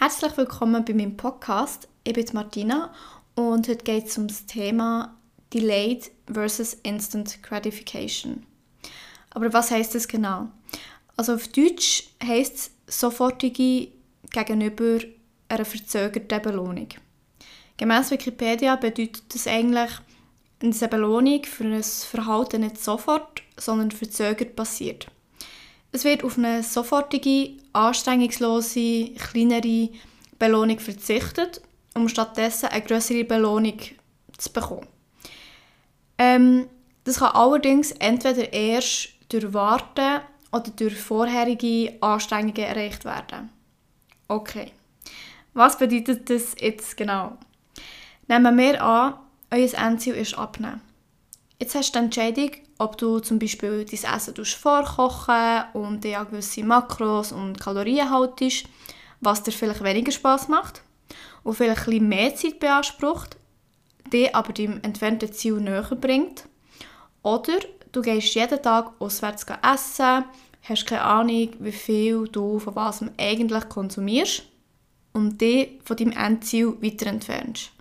Herzlich willkommen bei meinem Podcast. Ich bin Martina und heute geht es um das Thema Delayed versus Instant Gratification. Aber was heißt das genau? Also auf Deutsch heißt es sofortige gegenüber einer verzögerten Belohnung. Gemäss Wikipedia bedeutet das eigentlich, dass eine Belohnung für ein Verhalten nicht sofort, sondern verzögert passiert. Es wird auf eine sofortige, anstrengungslose, kleinere Belohnung verzichtet, um stattdessen eine größere Belohnung zu bekommen. Ähm, das kann allerdings entweder erst durch Warten oder durch vorherige Anstrengungen erreicht werden. Okay, was bedeutet das jetzt genau? Nehmen wir an, euer Endziel ist abnehmen. Jetzt hast du die Entscheidung, ob du zum Beispiel dein Essen vorkochen und dir gewisse Makros und Kalorien haltest, was dir vielleicht weniger Spaß macht und vielleicht ein mehr Zeit beansprucht, dir aber deinem entfernten Ziel näher bringt. Oder du gehst jeden Tag auswärts essen, hast keine Ahnung, wie viel du von was eigentlich konsumierst und dich von deinem Endziel weiter entfernst.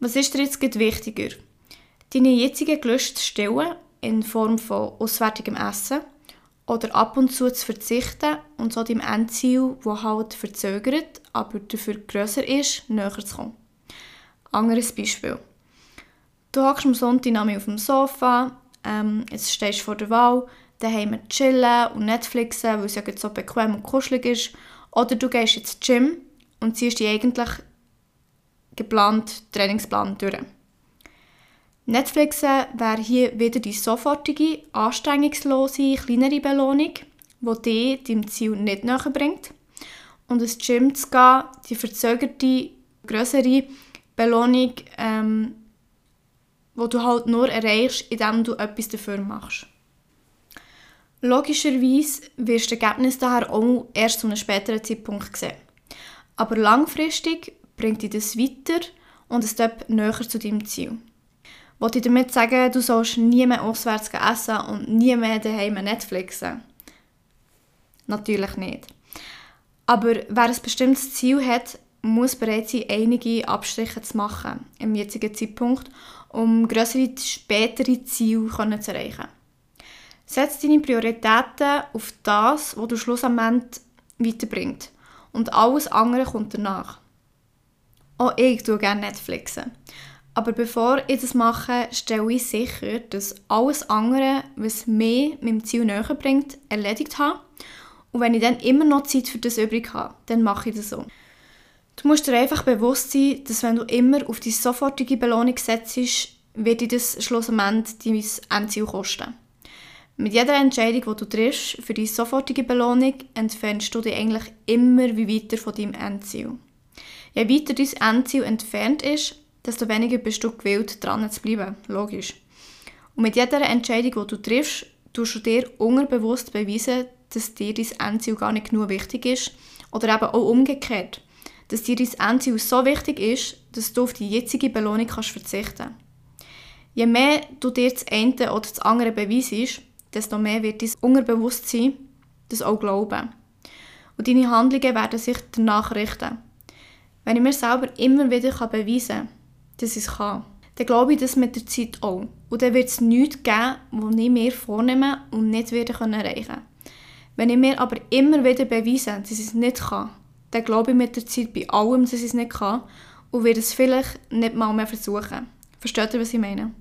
Was ist dir jetzt wichtiger? Deine jetzigen Gelüste zu stillen in Form von auswärtigem Essen oder ab und zu zu verzichten und so deinem Endziel, das halt verzögert, aber dafür grösser ist, näher zu kommen. Anderes Beispiel. Du hockst am Sonntag auf dem Sofa, ähm, jetzt stehst du vor der Wahl, daheim chillen und Netflixen, weil es ja so bequem und kuschelig ist. Oder du gehst ins Gym und ziehst die eigentlich geplant Trainingsplan durch. Netflix wäre hier wieder die sofortige, anstrengungslose, kleinere Belohnung, die dich deinem Ziel nicht näher bringt. Und ins Gym zu gehen, die verzögerte, größere Belohnung, ähm, die du halt nur erreichst, indem du etwas dafür machst. Logischerweise wirst du das Ergebnis daher auch erst zu einem späteren Zeitpunkt sehen. Aber langfristig bringt dich das weiter und es näher zu deinem Ziel. Wollte ich damit sagen, du sollst nie mehr auswärts essen und nie mehr daheim Netflixen? Natürlich nicht. Aber wer ein bestimmtes Ziel hat, muss bereit sein, einige Abstriche zu machen im jetzigen Zeitpunkt, um größere, spätere Ziele zu erreichen. Setz deine Prioritäten auf das, was du schlussendlich weiterbringt. Und alles andere kommt danach. Auch ich tue gerne Netflixen. Aber bevor ich das mache, stelle ich sicher, dass alles andere, was mich meinem Ziel näher bringt, erledigt habe. Und wenn ich dann immer noch Zeit für das übrig habe, dann mache ich das so. Du musst dir einfach bewusst sein, dass wenn du immer auf die sofortige Belohnung setzt, wird dir das schlussendlich dein Endziel kosten. Mit jeder Entscheidung, die du triffst für die sofortige Belohnung, entfernst du dich eigentlich immer wie weiter von deinem Endziel. Je weiter dein Endziel entfernt ist, desto weniger bist du gewillt, dran zu bleiben. Logisch. Und mit jeder Entscheidung, die du triffst, tust du dir unterbewusst beweisen, dass dir dein Endziel gar nicht genug wichtig ist. Oder eben auch umgekehrt. Dass dir dein Endziel so wichtig ist, dass du auf die jetzige Belohnung kannst verzichten Je mehr du dir das eine oder das andere beweisst, desto mehr wird dein Unterbewusstsein das auch glauben. Und deine Handlungen werden sich danach richten. Wenn ich mir selber immer wieder beweisen kann, dass ich es kann. Dann glaube ich das mit der Zeit auch. Und dann wird es nichts geben, was ich mir vornehme und nicht wieder erreichen kann. Wenn ich mir aber immer wieder beweise, dass ich es nicht kann, dann glaube ich mit der Zeit bei allem, dass ich es nicht kann und werde es vielleicht nicht mal mehr versuchen. Versteht ihr, was ich meine?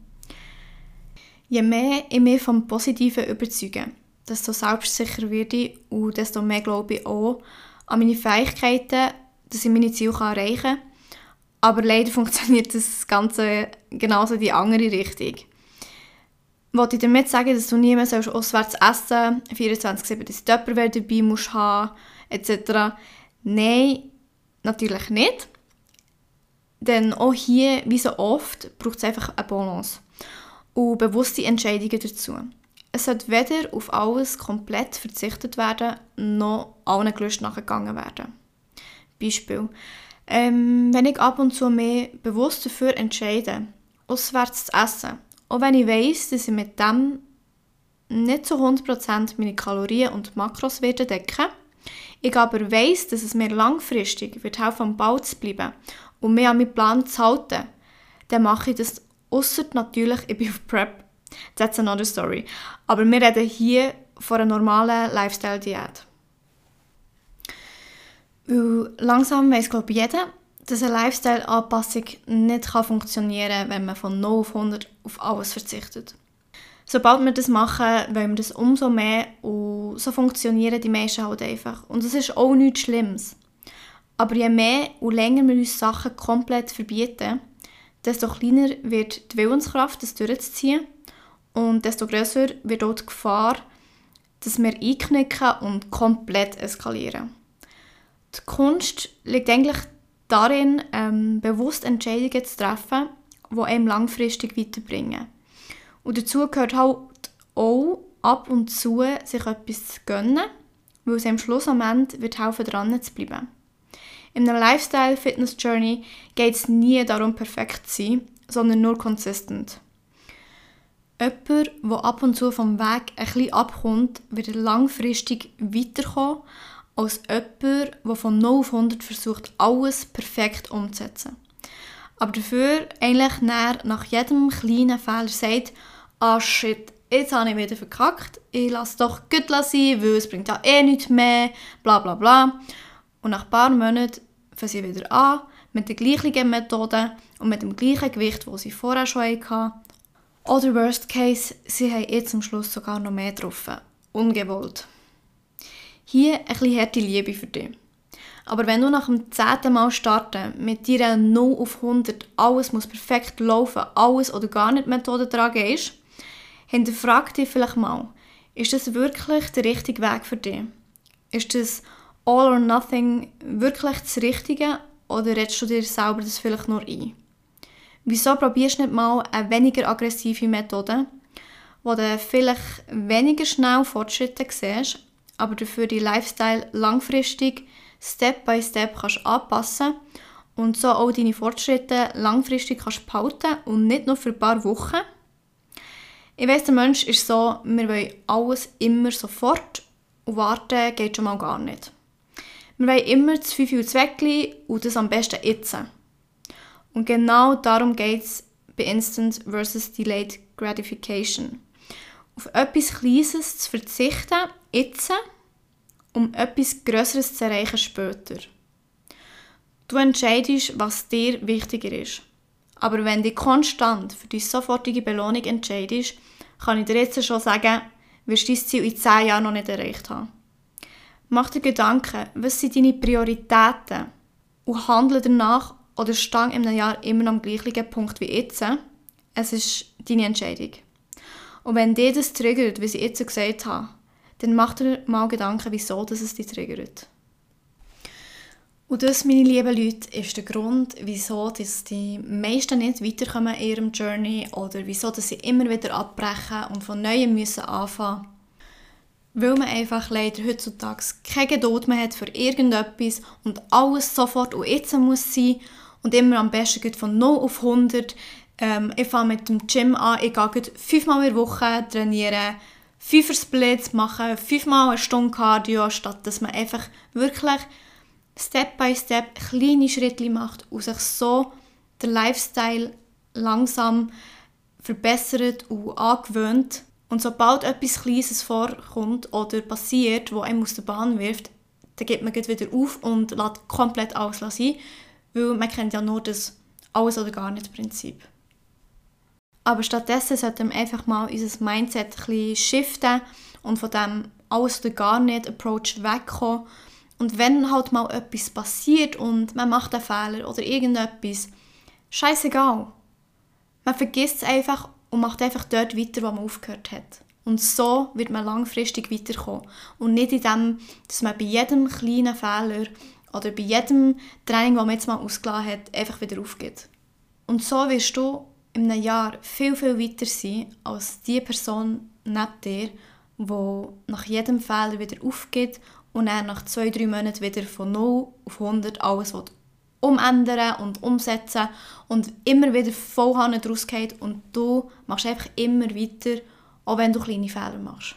Je mehr ich mich vom Positiven überzeuge, desto selbstsicherer werde ich und desto mehr glaube ich auch an meine Fähigkeiten, dass ich meine Ziele erreichen kann aber leider funktioniert das Ganze genauso in die andere Richtung. Wollte ich damit sagen, dass du nie mehr auswärts essen sollst, 24-7 dass du dabei musst haben, etc. Nein, natürlich nicht. Denn auch hier, wie so oft, braucht es einfach eine Balance und bewusste Entscheidungen dazu. Es sollte weder auf alles komplett verzichtet werden, noch allen Gelüsten nachgegangen werden. Beispiel. Ähm, wenn ich ab und zu mehr bewusst dafür entscheide, auswärts zu essen, auch wenn ich weiß, dass ich mit dem nicht zu 100% meine Kalorien und Makros werde decken, ich aber weiss, dass es mir langfristig wird helfen, am Ball zu bleiben und mich an meinen Plan zu halten, dann mache ich das ausser natürlich, ich bin auf Prep. That's another story. Aber wir reden hier von einer normalen Lifestyle-Diät. Weil langsam weiss, glaube ich, jeder, dass eine Lifestyle-Anpassung nicht funktionieren kann, wenn man von 0 auf 100 auf alles verzichtet. Sobald wir das machen, wollen wir das umso mehr und so funktionieren die Menschen halt einfach. Und das ist auch nichts Schlimmes. Aber je mehr und länger wir uns Sachen komplett verbieten, desto kleiner wird die Willenskraft, das durchzuziehen und desto größer wird auch die Gefahr, dass wir einknicken und komplett eskalieren. Die Kunst liegt eigentlich darin, ähm, bewusst Entscheidungen zu treffen, die einem langfristig weiterbringen. Und dazu gehört halt auch ab und zu, sich etwas zu gönnen, weil es am Schluss am Ende wird helfen, dran zu bleiben. In einer Lifestyle-Fitness-Journey geht es nie darum, perfekt zu sein, sondern nur consistent. Jemand, der ab und zu vom Weg ein bisschen abkommt, wird langfristig weiterkommen als jemand, der von 0 auf 100 versucht, alles perfekt umzusetzen. Aber dafür eigentlich nach jedem kleinen Fehler sagt, ah shit, jetzt habe ich wieder verkackt, ich lasse doch gut sein, weil es bringt ja eh nichts mehr, bla bla bla. Und nach ein paar Monaten fangen sie wieder an, mit der gleichen Methode und mit dem gleichen Gewicht, das sie vorher schon hatten. Oder worst case, sie haben jetzt am Schluss sogar noch mehr getroffen. Ungewollt. Hier ein bisschen harte Liebe für dich. Aber wenn du nach dem zehnten Mal starten mit deiner 0 auf 100 alles muss perfekt laufen, alles oder gar nicht Methode dran gehst, hinterfrag dich vielleicht mal, ist das wirklich der richtige Weg für dich? Ist das All or Nothing wirklich das Richtige oder redest du dir selber das vielleicht nur ein? Wieso probierst du nicht mal eine weniger aggressive Methode, wo du vielleicht weniger schnell Fortschritte siehst, aber dafür die Lifestyle langfristig Step by Step kannst anpassen und so auch deine Fortschritte langfristig kannst behalten und nicht nur für ein paar Wochen. Ich weiss, der Mensch ist so, wir wollen alles immer sofort und warten geht schon mal gar nicht. Wir wollen immer das 5 Uhr Zweckli und das am besten jetzt. Und genau darum geht es bei Instant versus Delayed Gratification. Auf etwas Kleines zu verzichten, jetzt, um etwas Größeres zu erreichen später. Du entscheidest, was dir wichtiger ist. Aber wenn du konstant für die sofortige Belohnung entscheidest, kann ich dir jetzt schon sagen, wirst du dein Ziel in 10 Jahren noch nicht erreicht haben. Mach dir Gedanken, was sind deine Prioritäten und handle danach oder stang in einem Jahr immer noch am gleichen Punkt wie jetzt. Es ist deine Entscheidung. Und wenn dir das triggert, wie ich jetzt gesagt habe, dann mach dir mal Gedanken, wieso dass es dich triggert. Und das, meine lieben Leute, ist der Grund, wieso dass die meisten nicht weiterkommen in ihrem Journey oder wieso dass sie immer wieder abbrechen und von Neuem müssen anfangen weil man einfach leider heutzutage keine Geduld mehr hat für irgendetwas und alles sofort und jetzt muss sein und immer am besten geht von 0 auf 100. Ähm, ich fange mit dem Gym an, ich gehe fünfmal in der Woche trainieren, fünfer Splits machen, fünfmal eine Stunde Cardio, statt dass man einfach wirklich Step by Step kleine Schritte macht und sich so der Lifestyle langsam verbessert und angewöhnt. Und sobald etwas Kleines vorkommt oder passiert, wo einem aus der Bahn wirft, dann gibt man wieder auf und lässt komplett alles sein, weil man kennt ja nur das alles oder gar nicht Prinzip. Aber stattdessen sollten wir einfach mal unser Mindset ein shiften und von dem alles oder gar nicht Approach wegkommen. Und wenn halt mal etwas passiert und man macht einen Fehler oder irgendetwas, scheißegal. Man vergisst es einfach und macht einfach dort weiter, wo man aufgehört hat. Und so wird man langfristig weiterkommen. Und nicht in dem, dass man bei jedem kleinen Fehler oder bei jedem Training, das man jetzt mal ausgelassen hat, einfach wieder aufgeht. Und so wirst du in einem Jahr viel, viel weiter sein als die Person neben dir, die nach jedem Fehler wieder aufgeht und dann nach zwei, drei Monaten wieder von 0 auf 100 alles umändern und umsetzen und immer wieder voll draus geht und du machst einfach immer weiter, auch wenn du kleine Fehler machst.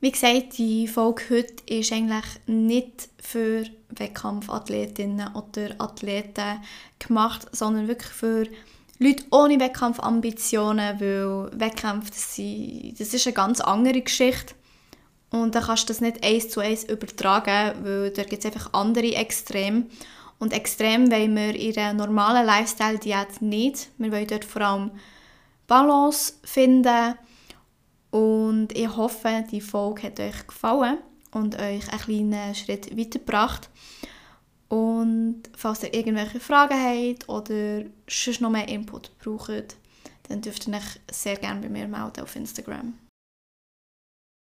Wie gesagt, die Folge heute ist eigentlich nicht für Wettkampfathletinnen oder Athleten gemacht, sondern wirklich für Leute ohne Wettkampfambitionen, weil Wettkämpfe, das, das ist eine ganz andere Geschichte. Und dann kannst du das nicht eins zu eins übertragen, weil da gibt es einfach andere Extreme. Und extrem wollen wir in einer normalen Lifestyle-Diät nicht. Wir wollen dort vor allem Balance finden. Und ich hoffe, die Folge hat euch gefallen und euch einen kleinen Schritt weitergebracht. Und falls ihr irgendwelche Fragen habt oder sonst noch mehr Input braucht, dann dürft ihr euch sehr gerne bei mir melden auf Instagram.